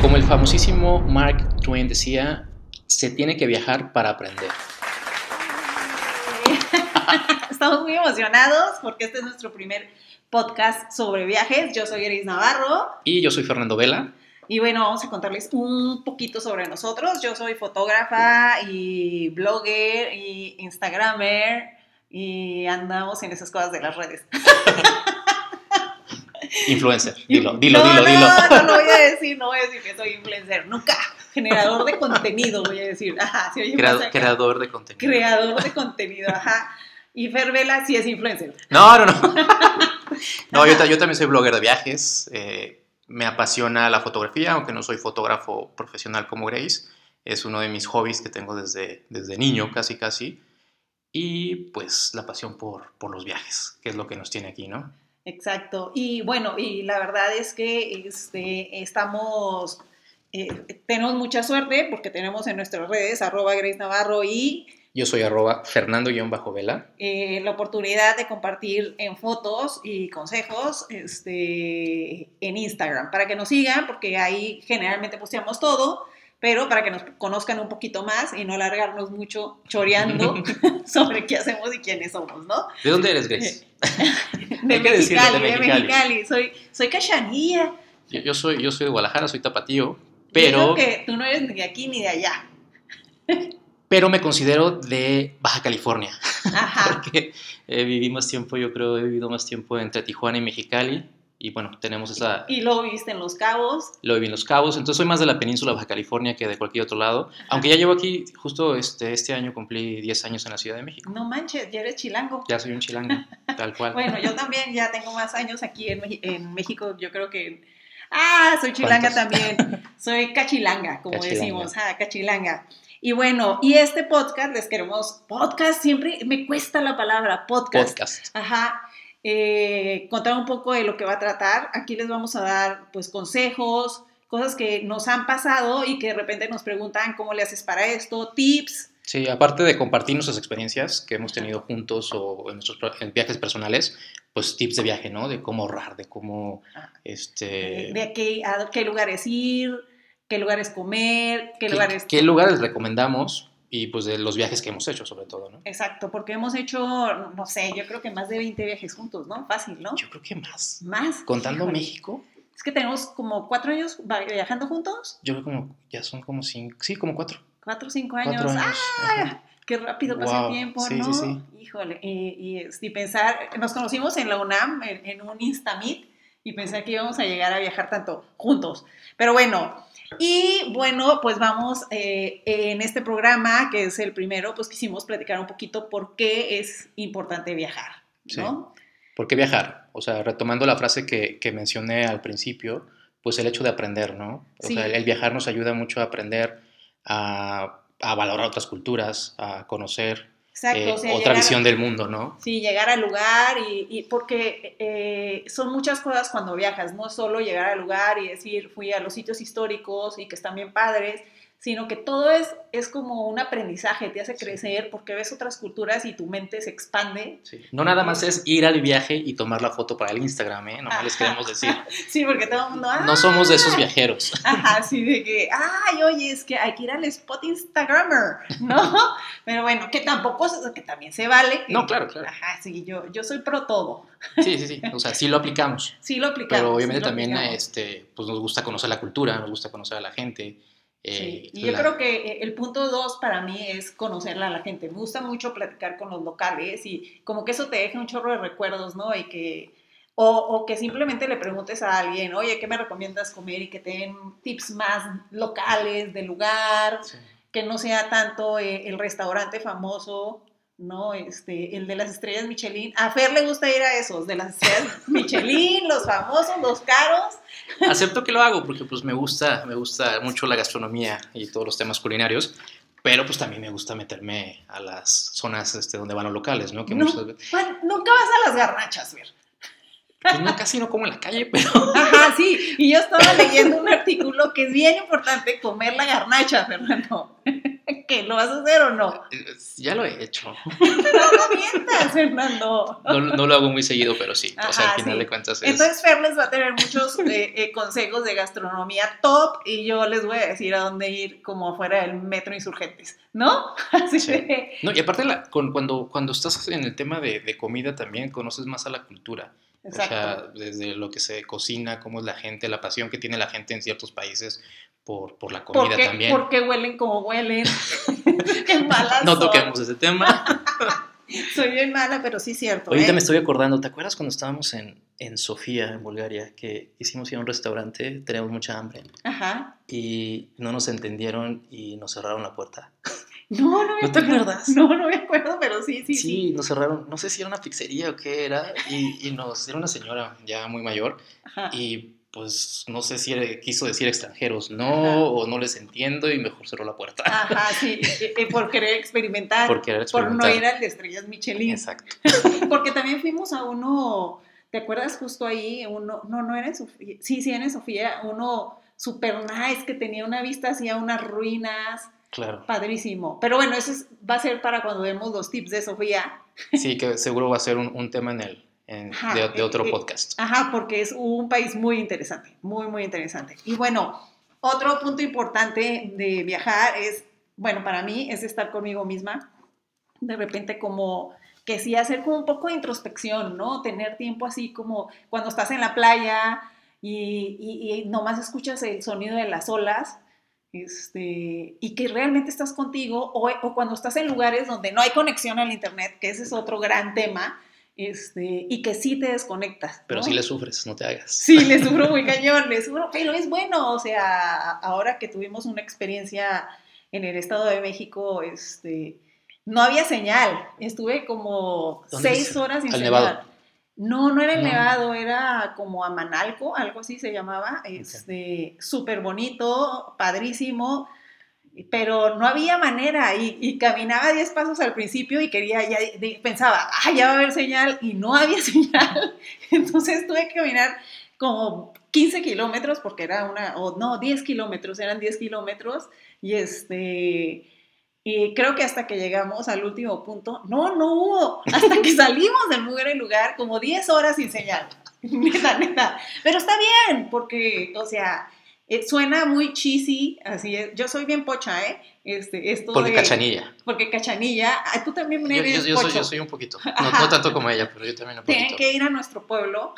Como el famosísimo Mark Twain decía, se tiene que viajar para aprender. Estamos muy emocionados porque este es nuestro primer podcast sobre viajes. Yo soy Eris Navarro. Y yo soy Fernando Vela. Y bueno, vamos a contarles un poquito sobre nosotros. Yo soy fotógrafa y blogger y instagramer y andamos en esas cosas de las redes. Influencer, dilo, dilo, dilo, dilo. No, no lo voy a decir, que soy influencer, nunca. Generador de contenido, voy a decir. Ajá, si Creado, creador de contenido. Creador de contenido, ajá. Y Fer Vela sí es influencer. No, no, no. no, yo, yo, también soy blogger de viajes. Eh, me apasiona la fotografía, aunque no soy fotógrafo profesional como Grace. Es uno de mis hobbies que tengo desde, desde niño, casi, casi. Y pues la pasión por, por los viajes, que es lo que nos tiene aquí, ¿no? Exacto. Y bueno, y la verdad es que este, estamos, eh, tenemos mucha suerte porque tenemos en nuestras redes arroba Grace Navarro y... Yo soy arroba Fernando-Vela. Eh, la oportunidad de compartir en fotos y consejos este, en Instagram para que nos sigan porque ahí generalmente posteamos todo pero para que nos conozcan un poquito más y no alargarnos mucho choreando sobre qué hacemos y quiénes somos, ¿no? ¿De dónde eres, Grace? de, Mexicali, de, Mexicali, Soy, soy cachanilla. Yo, soy, yo soy de Guadalajara, soy tapatío, pero... Creo que tú no eres ni de aquí ni de allá. pero me considero de Baja California. Ajá. Porque he viví más tiempo, yo creo, he vivido más tiempo entre Tijuana y Mexicali y bueno, tenemos esa... ¿Y lo viste en Los Cabos? Lo viví en Los Cabos, entonces soy más de la península Baja California que de cualquier otro lado, aunque ya llevo aquí, justo este, este año cumplí 10 años en la Ciudad de México. No manches, ya eres chilango. Ya soy un chilango, tal cual. bueno, yo también ya tengo más años aquí en, en México, yo creo que... Ah, soy chilanga también, soy cachilanga, como decimos, ah, cachilanga. Y bueno, y este podcast les queremos, podcast siempre me cuesta la palabra, podcast. Podcast. Ajá eh, contar un poco de lo que va a tratar. Aquí les vamos a dar pues consejos, cosas que nos han pasado y que de repente nos preguntan cómo le haces para esto, tips. Sí, aparte de compartir nuestras experiencias que hemos tenido juntos o en nuestros viajes personales, pues tips de viaje, ¿no? De cómo ahorrar, de cómo, ah, este... De, qué, a qué lugares ir, qué lugares comer, qué, lugares... ¿Qué lugares recomendamos? Y pues de los viajes que hemos hecho sobre todo, ¿no? Exacto, porque hemos hecho, no sé, yo creo que más de 20 viajes juntos, ¿no? Fácil, ¿no? Yo creo que más. ¿Más? ¿Contando México? Es que tenemos como cuatro años viajando juntos. Yo creo como, ya son como cinco, sí, como cuatro. Cuatro, cinco años. ¡Ah! Qué rápido pasa el tiempo, sí, ¿no? Sí, sí. Híjole, y, y, pensar, nos conocimos en la UNAM, en, en un Instamit, y pensar que íbamos a llegar a viajar tanto juntos. Pero bueno, y bueno, pues vamos eh, en este programa, que es el primero, pues quisimos platicar un poquito por qué es importante viajar, ¿no? ¿Por qué viajar? O sea, retomando la frase que, que mencioné al principio, pues el hecho de aprender, ¿no? O sea, el, viajar nos ayuda mucho a aprender, a, a valorar otras culturas, a conocer Exacto, eh, otra visión del mundo, ¿no? Sí, llegar al lugar y, porque eh, son muchas cosas cuando viajas, no solo llegar al lugar y decir fui a los sitios históricos y que están bien padres, sino que todo es, es como un aprendizaje, te hace crecer porque ves otras culturas y tu mente se expande. No nada más es ir al viaje y tomar la foto para el Instagram, ¿eh? No les queremos decir. Sí, porque todo el mundo... no somos de esos viajeros. Ajá, sí, de que, ay, oye, es que hay que ir al spot Instagrammer, ¿no? Pero bueno, que tampoco, que también se vale. no, claro, claro. Ajá, sí, yo, yo soy pro todo. Sí, sí, sí, o sea, sí lo aplicamos. Sí lo aplicamos. Pero obviamente también, este, pues nos gusta conocer la cultura, nos gusta conocer a la gente eh, y yo creo que eh, el punto dos para mí es conocerla a la gente. Me gusta mucho platicar con los locales y como que eso te deja un chorro de recuerdos, ¿no? Y que, o, que simplemente le preguntes a alguien, oye, ¿qué me recomiendas comer? Y que te den tips más locales del lugar, que no sea tanto eh, el restaurante famoso ¿no? Este, el de las estrellas Michelin. A Fer le gusta ir a esos, de las estrellas Michelin, los famosos, los caros. Acepto que lo hago porque pues me gusta, me gusta mucho la gastronomía y todos los temas culinarios, pero pues también me gusta meterme a las zonas este, donde van los locales, ¿no? nunca vas a las garnachas, Fer. Pues no, casi no como en la calle, pero... Ajá, sí. Y yo estaba leyendo un artículo que es bien importante comer la garnacha, Fernando. ¿Qué? ¿Lo vas a hacer o no? Eh, Ya lo he hecho. No mientas, Fernando. No, no lo hago muy seguido, pero sí. o sea, Ajá, al final sí. de cuentas es... Entonces Fer les va a tener muchos eh, eh, consejos de gastronomía top y yo les voy a decir a dónde ir como afuera del metro Insurgentes, ¿no? Así Sí. de... No, y aparte la- con- cuando, cuando estás en el tema de, de comida también conoces más a la cultura. Exacto. O sea, desde lo que se cocina, cómo es la gente, la pasión que tiene la gente en ciertos países por, por la comida ¿Por qué, también. por qué huelen como huelen? qué malas No toquemos ese tema. Soy bien mala, pero sí es cierto. Ahorita ¿eh? me estoy acordando, ¿te acuerdas cuando estábamos en, en Sofía, en Bulgaria, que hicimos ir a un restaurante, teníamos mucha hambre Ajá. y no nos entendieron y nos cerraron la puerta? No, no me ¿No te acuerdo. acuerdas? No, no me acuerdo, pero sí, sí, Sí, sí. nos cerraron, no sé si era una pizzería o qué era, y, y nos era una señora ya muy mayor Ajá. y pues no sé si quiso decir extranjeros, no, Ajá. o no les entiendo y mejor cerró la puerta. Ajá, sí, por querer experimentar. Por querer Por no experimentar. ir al de estrellas Michelin. Exacto. Porque también fuimos a uno, ¿te acuerdas justo ahí? Uno, no, no era en Sofía, sí, sí, era en Sofía, uno super nice que tenía una vista hacia unas ruinas, Claro. padrísimo. Pero bueno, eso es- va a ser para cuando vemos los tips de Sofía. Sí, que seguro va a ser un, un tema en el, en- Ajá, de, de otro eh, eh, podcast. Ajá, porque es un país muy interesante, muy, muy interesante. Y bueno, otro punto importante de viajar es, bueno, para mí es estar conmigo misma. De repente como que sí hacer como un poco de introspección, ¿no? Tener tiempo así como cuando estás en la playa y, y- y nomás escuchas el sonido de las olas. Este, y que realmente estás contigo, o, o cuando estás en lugares donde no hay conexión al internet, que ese es otro gran tema, este, y que sí te desconectas. Pero si le sufres, no te hagas. Sí, le sufro muy cañón, le sufro, pero es bueno, o sea, ahora que tuvimos una experiencia en el Estado de México, este, no había señal, estuve como ¿Dónde seis es? horas sin ¿Al señal. No, no era el No. Nevado, era como a Manalco, algo así se llamaba, este, súper bonito, padrísimo, pero no había manera y, y caminaba 10 pasos al principio y quería, ya pensaba, ah, ya va a haber señal y no había señal, entonces tuve que caminar como 15 kilómetros porque era una, o no, 10 kilómetros, eran 10 kilómetros y este... Y creo que hasta que llegamos al último punto, no, no hubo, hasta que salimos del mugre lugar, como 10 horas sin señal. Neta, neta. Pero está bien, porque, o sea, eh, suena muy cheesy, así es. Yo soy bien pocha, ¿eh? Este, esto Porque de- cachanilla. Porque cachanilla. Ay, tú también eres yo- yo soy, pocho. yo soy un poquito. No, no tanto como ella, pero yo también un Tienen poquito. que ir a nuestro pueblo.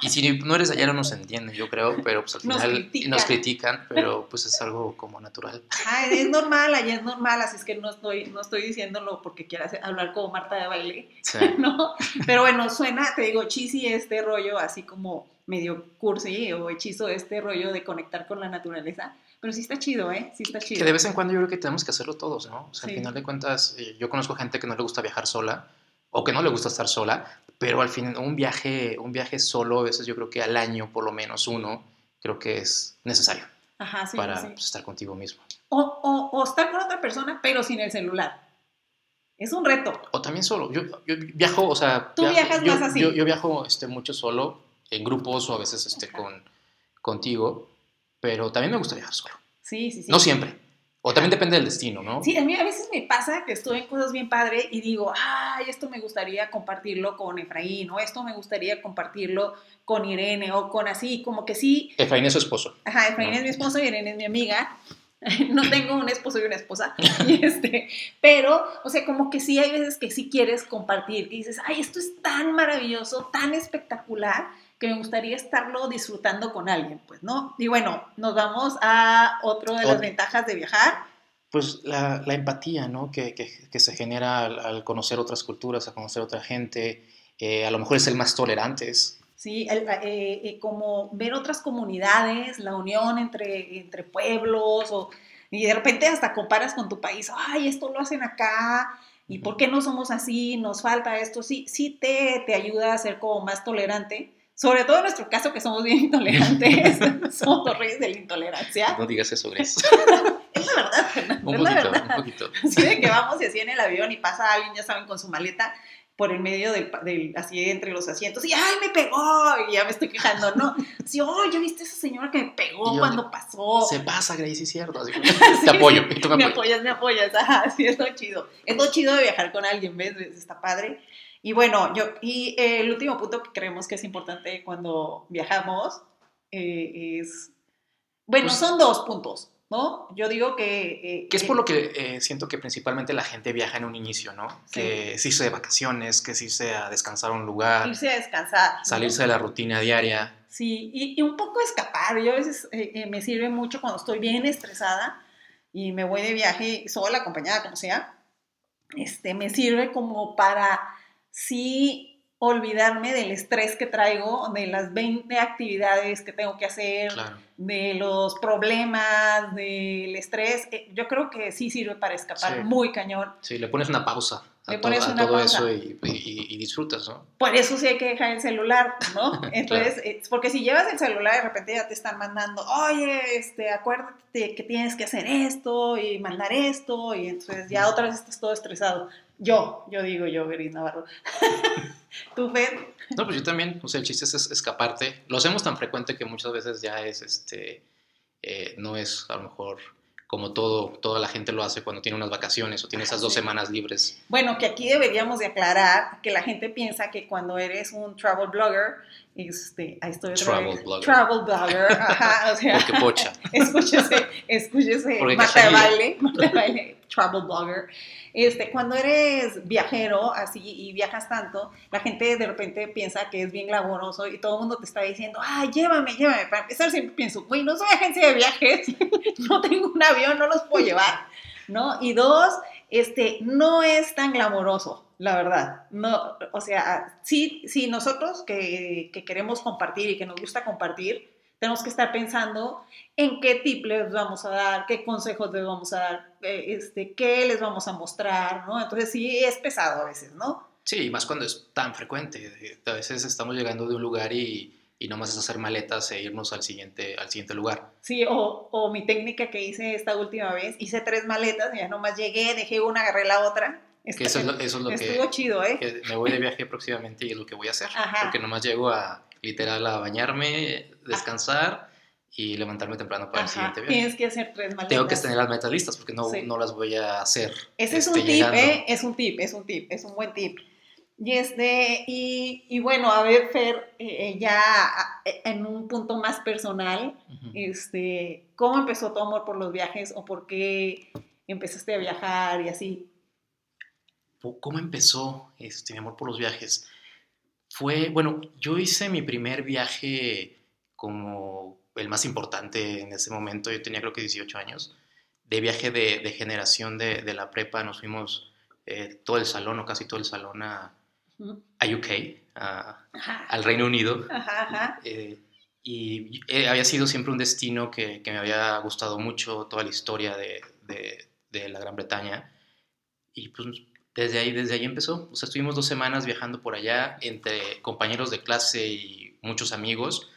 Y si no eres allá no nos entienden, yo creo, pero pues al Nos final critican. nos critican, pero pues es algo como natural. Es normal, allá es normal, así es que no estoy, no estoy diciéndolo porque quiera hacer- hablar como Marta de baile. Sí. ¿no? Pero bueno, suena, te digo, cheesy este rollo, así como medio cursi o hechizo este rollo de conectar con la naturaleza. Pero sí está chido, ¿eh? Sí está chido. Que de vez en cuando yo creo que tenemos que hacerlo todos, ¿no? O sea, Sí. al final de cuentas, eh, yo conozco gente que no le gusta viajar sola o que no le gusta estar sola, pero al fin un viaje, un viaje solo, a veces yo creo que al año por lo menos uno, creo que es necesario Ajá, sí, para sí. pues, estar contigo mismo. O, o, o estar con otra persona, pero sin el celular. Es un reto. O también solo. Yo, yo viajo, o sea. Tú viajo- viajas yo, más así. Yo, yo viajo este, mucho solo, en grupos o a veces este, con, contigo, pero también me gusta viajar solo. Sí, sí, sí. No siempre. O también depende del destino, ¿no? Sí, a mí a veces me pasa que estoy en cosas bien padre y digo, ay, esto me gustaría compartirlo con Efraín, o esto me gustaría compartirlo con Irene, o con así, como que sí, Efraín es su esposo. Ajá, Efraín es mi esposo y Irene es mi amiga. No tengo un esposo y una esposa. Y este, pero, o sea, como que sí hay veces que sí quieres compartir, que dices, ay, esto es tan maravilloso, tan espectacular, que me gustaría estarlo disfrutando con alguien, pues, ¿no? Y bueno, nos vamos a otro de las Ot- ventajas de viajar. Pues la, la empatía, ¿no? Que, que- que se genera al, al conocer otras culturas, a conocer otra gente. eh, a lo mejor es el más tolerantes. Sí, el- eh, eh, como ver otras comunidades, la unión entre, entre pueblos, o, y de repente hasta comparas con tu país, ay, esto lo hacen acá, ¿y por qué no somos así? Nos falta esto, sí, sí te, te ayuda a ser como más tolerante, sobre todo en nuestro caso que somos bien intolerantes, somos los reyes de la intolerancia. No digas eso, Grace. Es la verdad, Fernando, un es la poquito, verdad. un poquito. Así de que vamos y así en el avión y pasa alguien, ya saben, con su maleta, por el medio del, del, así entre los asientos y ¡ay, me pegó! Y ya me estoy quejando, ¿no? Sí, oh, ¿ya viste esa señora que me pegó yo, cuando pasó? Se pasa, Grace, es cierto. Así te apoyo. Tú me, me apoyas, me apoyas. Ajá, sí, es lo chido. Es lo chido de viajar con alguien, ¿ves? Está padre. Y bueno, yo, y eh, el último punto que creemos que es importante cuando viajamos eh, es, bueno, pues, son dos puntos. ¿no? Yo digo que... Eh, que es por lo que eh, siento que principalmente la gente viaja en un inicio, ¿no? Que se irse de vacaciones, que se irse a descansar a un lugar. Irse a descansar. Salirse de la rutina diaria. Sí, y, un poco escapar. Yo a veces eh, me sirve mucho cuando estoy bien estresada y me voy de viaje sola, acompañada, como sea. Este, me sirve como para sí olvidarme del estrés que traigo, de las 20 actividades que tengo que hacer, de los problemas, del estrés. Eh, yo creo que sí sirve para escapar muy cañón. Sí, le pones una pausa. A le pones una todo eso y, disfrutas, ¿no? Por eso sí hay que dejar el celular, ¿no? Entonces, eh, porque si llevas el celular de repente ya te están mandando, oye, este, acuérdate que tienes que hacer esto y mandar esto, y entonces ya otra vez estás todo estresado. Yo, yo digo yo, Gris Navarro. ¿Tú, Fed? No, pues yo también, o sea, el chiste es escaparte. Lo hacemos tan frecuente que muchas veces ya es, este, eh, no es a lo mejor como todo, toda la gente lo hace cuando tiene unas vacaciones o tiene esas dos semanas libres. Bueno, que aquí deberíamos de aclarar que la gente piensa que cuando eres un travel blogger, este, ahí estoy travel blogger. Travel blogger, ajá, o sea, Porque pocha. Escúchese, escúchese, mata de baile, de baile, travel blogger. Este, cuando eres viajero así y viajas tanto, la gente de repente piensa que es bien glamoroso y todo el mundo te está diciendo, ah, llévame, llévame. Para empezar siempre pienso, güey, no soy agencia de viajes, no tengo un avión, no los puedo llevar, ¿no? Y dos, este, no es tan glamoroso, la verdad. No, o sea, sí, sí, nosotros que queremos compartir y que nos gusta compartir, tenemos que estar pensando en qué tip les vamos a dar, qué consejos les vamos a dar, eh, este, qué les vamos a mostrar, ¿no? Entonces sí es pesado a veces, ¿no? Sí, más cuando es tan frecuente. A veces estamos llegando de un lugar y, y nomás es hacer maletas e irnos al siguiente, al siguiente lugar. Sí, o, o mi técnica que hice esta última vez, hice tres maletas y ya nomás llegué, dejé una, agarré la otra. Que eso, es lo, eso es lo estuvo chido, ¿eh? Que me voy de viaje próximamente y es lo que voy a hacer. Porque nomás llego a, literal, a bañarme, descansar y levantarme temprano para el siguiente viaje. Tienes que hacer tres maletas. Tengo que tener las metas listas porque no, no las voy a hacer. Ese es un este, tip, ¿eh? Es un tip, es un tip, es un buen tip. Y, este, y, y bueno, a ver, Fer, eh, ya en un punto más personal, este, ¿cómo empezó tu amor por los viajes o por qué empezaste a viajar y así? ¿Cómo empezó este, mi amor por los viajes? Fue, bueno, yo hice mi primer viaje como el más importante en ese momento, yo tenía creo que 18 años, de viaje de, de generación de, de, la prepa, nos fuimos eh, todo el salón o casi todo el salón a, a UK, a, al Reino Unido. Ajá, eh, y eh, había sido siempre un destino que, que, me había gustado mucho, toda la historia de, de, la Gran Bretaña. Y pues desde ahí, desde ahí empezó. O sea, estuvimos dos semanas viajando por allá entre compañeros de clase y muchos amigos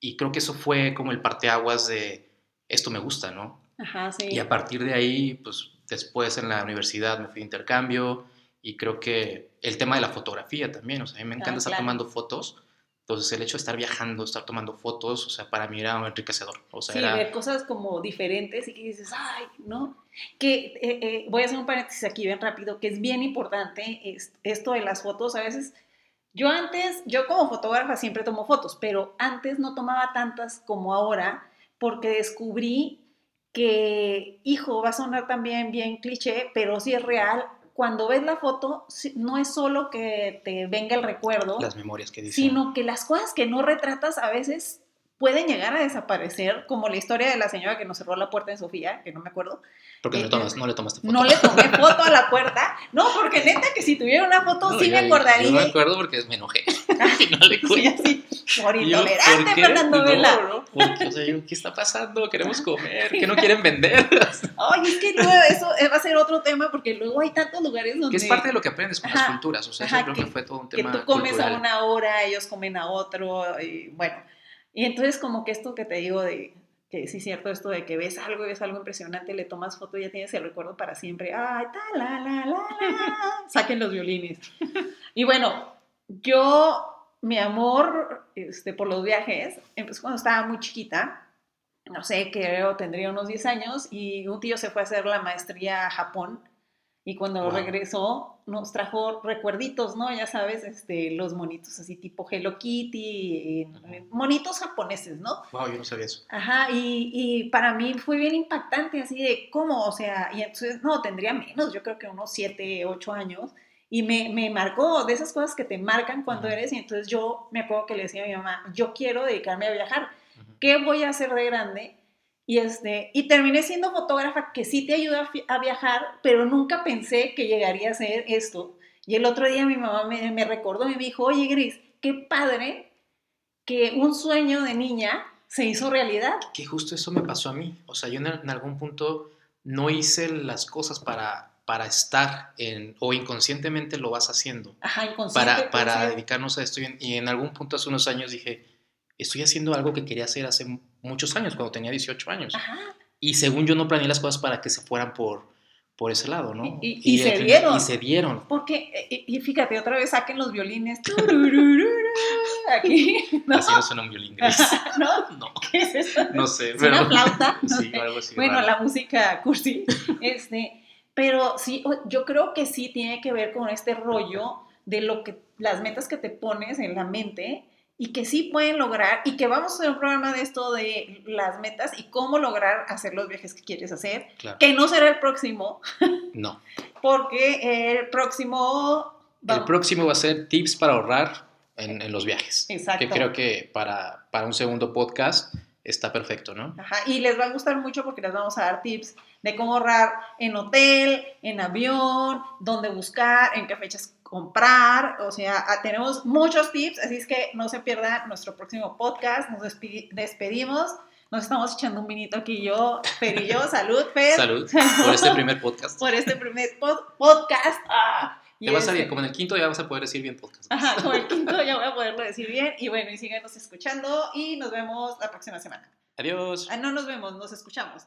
y creo que eso fue como el parteaguas de esto me gusta, ¿no? Ajá, sí. Y a partir de ahí, pues después en la universidad me fui de intercambio y creo que el tema de la fotografía también, o sea, a mí me encanta estar tomando fotos. Entonces, el hecho de estar viajando, estar tomando fotos, o sea, para mí era un enriquecedor. O sea, sí, ver cosas como diferentes y que dices, ay, ¿no? Que eh, eh, voy a hacer un paréntesis aquí bien rápido, que es bien importante esto de las fotos. A veces yo antes, yo como fotógrafa siempre tomo fotos, pero antes no tomaba tantas como ahora porque descubrí que, hijo, va a sonar también bien cliché, pero sí es real. Cuando ves la foto, no es solo que te venga el recuerdo, las memorias que sino que las cosas que no retratas a veces pueden llegar a desaparecer, como la historia de la señora que nos cerró la puerta en Sofía, que no me acuerdo. Porque no, tomas, no, le tomaste foto. No le tomé foto a la puerta. No, porque neta que si tuviera una foto sí me acordaría. Yo me acuerdo porque me enojé. y no le sí, así, por intolerante, Fernando Vela. No, porque, o sea, yo, ¿qué está pasando? Queremos comer, ¿qué no quieren vender? Ay, es que luego eso va a ser otro tema porque luego hay tantos lugares donde... Que es parte de lo que aprendes con las culturas, o sea, yo creo que, fue todo un tema Que tú comes a una hora, ellos comen a otro, y bueno y entonces como que esto que te digo de que sí es cierto esto de que ves algo y ves algo impresionante, le tomas foto y ya tienes el recuerdo para siempre. Ay, ta, la, la, la, la. Saquen los violines. Y bueno, yo, mi amor este, por los viajes, empezó cuando estaba muy chiquita. No sé, creo tendría unos 10 años y un tío se fue a hacer la maestría a Japón y cuando Wow. regresó nos trajo recuerditos, ¿no? Ya sabes, este, los monitos así tipo Hello Kitty, eh, Ujú. monitos japoneses, ¿no? Wow, yo no sabía eso. Ajá, y, y para mí fue bien impactante, así de cómo, o sea, y entonces, no, tendría menos, yo creo que unos 7, 8 años, y me, me marcó de esas cosas que te marcan cuando Ujú. eres, y entonces yo me acuerdo que le decía a mi mamá, yo quiero dedicarme a viajar, Ujú. ¿qué voy a hacer de grande? Y, este, y terminé siendo fotógrafa que sí te ayuda a, viajar, pero nunca pensé que llegaría a ser esto. Y el otro día mi mamá me, me recordó y me dijo, oye Gris, qué padre que un sueño de niña se hizo realidad. Que justo eso me pasó a mí. O sea, yo en, en algún punto no hice las cosas para, para estar en, o inconscientemente lo vas haciendo. Ajá, inconsciente. para, para dedicarnos a esto. Y en, y en algún punto hace unos años dije, estoy haciendo algo que quería hacer hace muchos años, cuando tenía 18 años. Ajá, Y según yo no planeé las cosas para que se fueran por, por ese lado, ¿no? Y- y- y se final- dieron. Y se dieron. porque, eh, y, fíjate, otra vez saquen los violines. Aquí, ¿no? Así no suena un violín gris. ¿No? No, ¿Qué es eso? no sé. ¿Es Pero, una flauta? Sí, algo así. Bueno, raro. la música cursi. Este, pero sí, yo creo que sí tiene que ver con este rollo de lo que las metas que te pones en la mente y que sí pueden lograr y que vamos a hacer un programa de esto de las metas y cómo lograr hacer los viajes que quieres hacer, Claro. que no será el próximo, No. porque el próximo El próximo va a ser tips para ahorrar en, en los viajes. Exacto. Que creo que para, para un segundo podcast está perfecto, ¿no? Ajá, y les va a gustar mucho porque les vamos a dar tips de cómo ahorrar en hotel, en avión, dónde buscar, en qué fechas comprar. O sea, ah, tenemos muchos tips, así es que no se pierdan nuestro próximo podcast. Nos despedimos. Nos estamos echando un vinito aquí yo, Fer y yo. Salud, Fer. Salud por este primer podcast. Por este primer pod- podcast. Ah, y Te va a salir, este- como en el quinto ya vas a poder decir bien podcast. Ajá, como el quinto ya voy a poderlo decir bien. Y bueno, y síganos escuchando y nos vemos la próxima semana. Adiós. Ah, no nos vemos, nos escuchamos.